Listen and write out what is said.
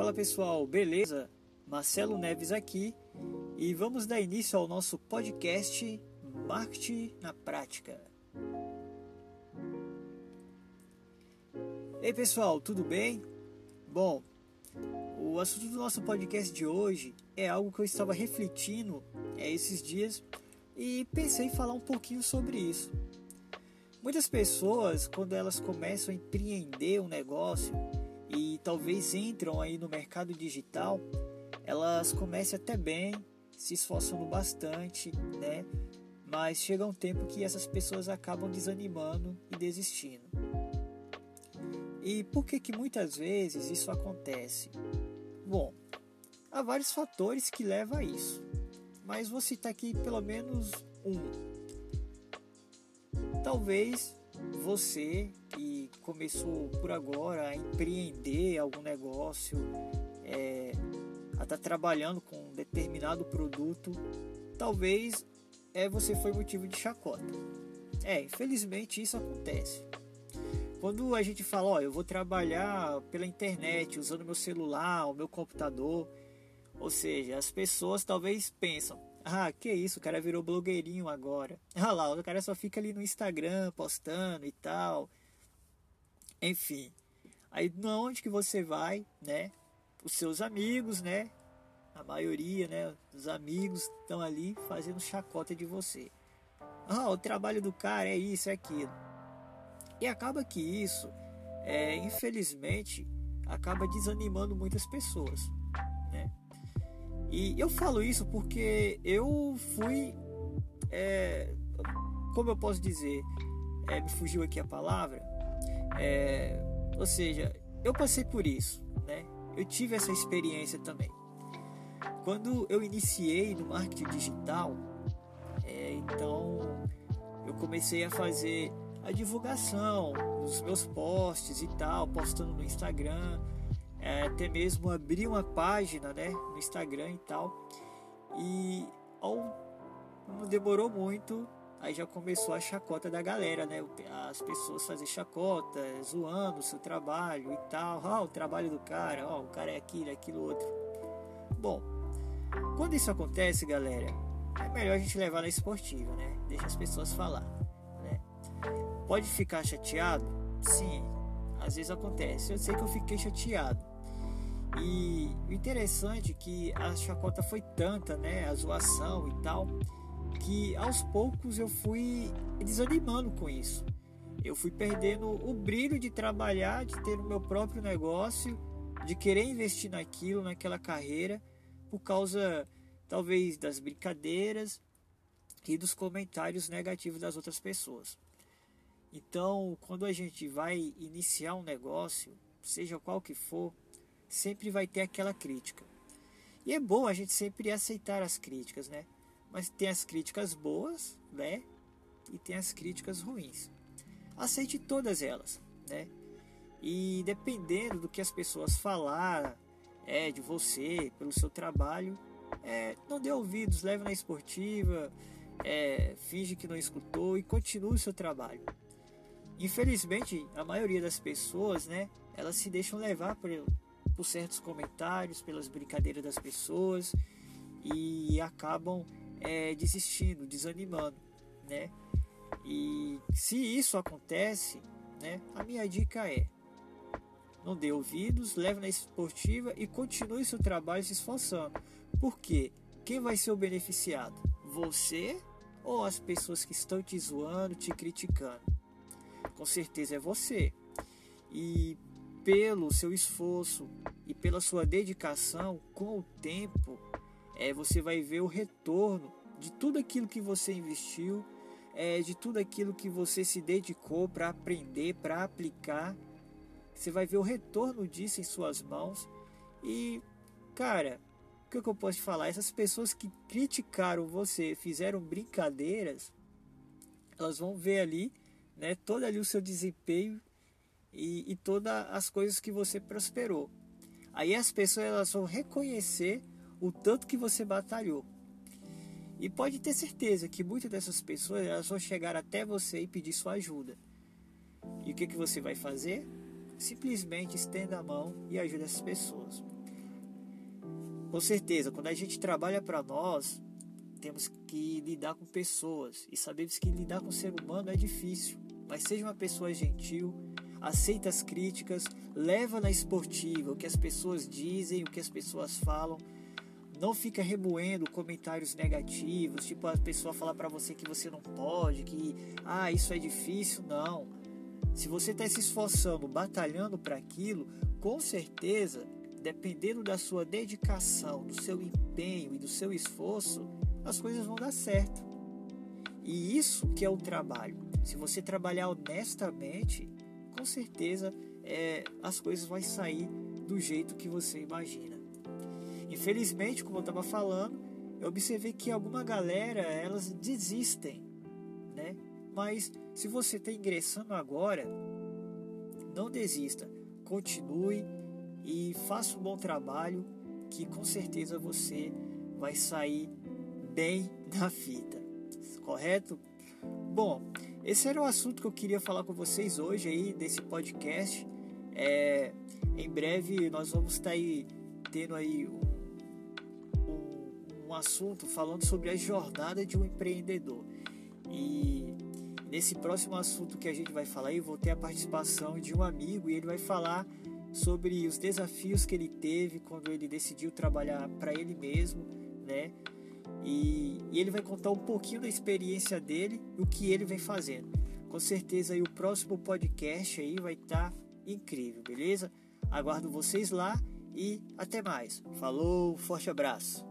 Fala pessoal, beleza? Marcelo Neves aqui e vamos dar início ao nosso podcast Marketing na Prática. Ei pessoal, tudo bem? Bom, o assunto do nosso podcast de hoje é algo que eu estava refletindo é, esses dias e pensei em falar um pouquinho sobre isso. Muitas pessoas, quando elas começam a empreender um negócio e talvez entram aí no mercado digital, elas começam até bem, se esforçando bastante, né? Mas chega um tempo que essas pessoas acabam desanimando e desistindo. E por que que muitas vezes isso acontece? Bom, há vários fatores que levam a isso, mas vou citar aqui pelo menos um Talvez você que começou por agora a empreender algum negócio, é, a estar tá trabalhando com um determinado produto, talvez é, você foi motivo de chacota. É, infelizmente isso acontece. Quando a gente fala, ó, eu vou trabalhar pela internet, usando meu celular, o meu computador, ou seja, as pessoas talvez pensam, ah, que isso, o cara virou blogueirinho agora. Ah lá, o cara só fica ali no Instagram postando e tal. Enfim. Aí onde que você vai, né? Os seus amigos, né? A maioria, né? Os amigos estão ali fazendo chacota de você. Ah, o trabalho do cara é isso, é aquilo. E acaba que isso, é, infelizmente, acaba desanimando muitas pessoas, né? E eu falo isso porque eu fui. É, como eu posso dizer? É, me fugiu aqui a palavra. É, ou seja, eu passei por isso, né? Eu tive essa experiência também. Quando eu iniciei no marketing digital, é, então eu comecei a fazer a divulgação dos meus posts e tal, postando no Instagram é, até mesmo abrir uma página né, no Instagram e tal. E ao, não demorou muito, aí já começou a chacota da galera, né? As pessoas fazem chacota, zoando o seu trabalho e tal. Ah, o trabalho do cara, ó, o cara é aquilo, aquilo outro. Bom, quando isso acontece, galera, é melhor a gente levar na esportiva, né? Deixa as pessoas falar, né? Pode ficar chateado? Sim, às vezes acontece. Eu sei que eu fiquei chateado. E o interessante é que a chacota foi tanta, né, a zoação e tal, que aos poucos eu fui desanimando com isso. Eu fui perdendo o brilho de trabalhar, de ter o meu próprio negócio, de querer investir naquilo, naquela carreira, por causa talvez das brincadeiras e dos comentários negativos das outras pessoas. Então, quando a gente vai iniciar um negócio, seja qual que for, sempre vai ter aquela crítica. E é bom a gente sempre aceitar as críticas, né? Mas tem as críticas boas, né? E tem as críticas ruins. Aceite todas elas, né? E dependendo do que as pessoas falar é, de você, pelo seu trabalho, é, não dê ouvidos, leve na esportiva, é, finge que não escutou e continue o seu trabalho. Infelizmente, a maioria das pessoas, né, elas se deixam levar por, por certos comentários, pelas brincadeiras das pessoas e acabam é, desistindo, desanimando, né? E se isso acontece, né, a minha dica é não dê ouvidos, leve na esportiva e continue seu trabalho se esforçando. Porque quem vai ser o beneficiado? Você ou as pessoas que estão te zoando, te criticando? Com certeza é você. E pelo seu esforço e pela sua dedicação, com o tempo, é, você vai ver o retorno de tudo aquilo que você investiu, é, de tudo aquilo que você se dedicou para aprender, para aplicar. Você vai ver o retorno disso em suas mãos. E, cara, o que, que eu posso te falar? Essas pessoas que criticaram você, fizeram brincadeiras, elas vão ver ali, né, todo ali o seu desempenho e, e todas as coisas que você prosperou. Aí as pessoas elas vão reconhecer o tanto que você batalhou. E pode ter certeza que muitas dessas pessoas elas vão chegar até você e pedir sua ajuda. E o que, que você vai fazer? Simplesmente estenda a mão e ajude essas pessoas. Com certeza, quando a gente trabalha para nós, temos que lidar com pessoas e sabemos que lidar com o ser humano é difícil. Mas seja uma pessoa gentil, aceita as críticas, leva na esportiva o que as pessoas dizem, o que as pessoas falam. Não fica remoendo comentários negativos, tipo a pessoa falar para você que você não pode, que ah, isso é difícil, não. Se você está se esforçando, batalhando para aquilo, com certeza, dependendo da sua dedicação, do seu empenho e do seu esforço, as coisas vão dar certo. E isso que é o trabalho. Se você trabalhar honestamente, com certeza é, as coisas vão sair do jeito que você imagina. Infelizmente, como eu estava falando, eu observei que alguma galera elas desistem, né? Mas se você está ingressando agora, não desista, continue e faça um bom trabalho, que com certeza você vai sair bem na fita, correto? Bom, esse era o assunto que eu queria falar com vocês hoje aí desse podcast. É, em breve nós vamos estar aí tendo aí um, um, assunto falando sobre a jornada de um empreendedor. E nesse próximo assunto que a gente vai falar, eu vou ter a participação de um amigo e ele vai falar sobre os desafios que ele teve quando ele decidiu trabalhar para ele mesmo, né? E, e, ele vai contar um pouquinho da experiência dele e o que ele vem fazendo. Com certeza aí o próximo podcast aí vai estar tá incrível, beleza? Aguardo vocês lá e até mais. Falou, forte abraço.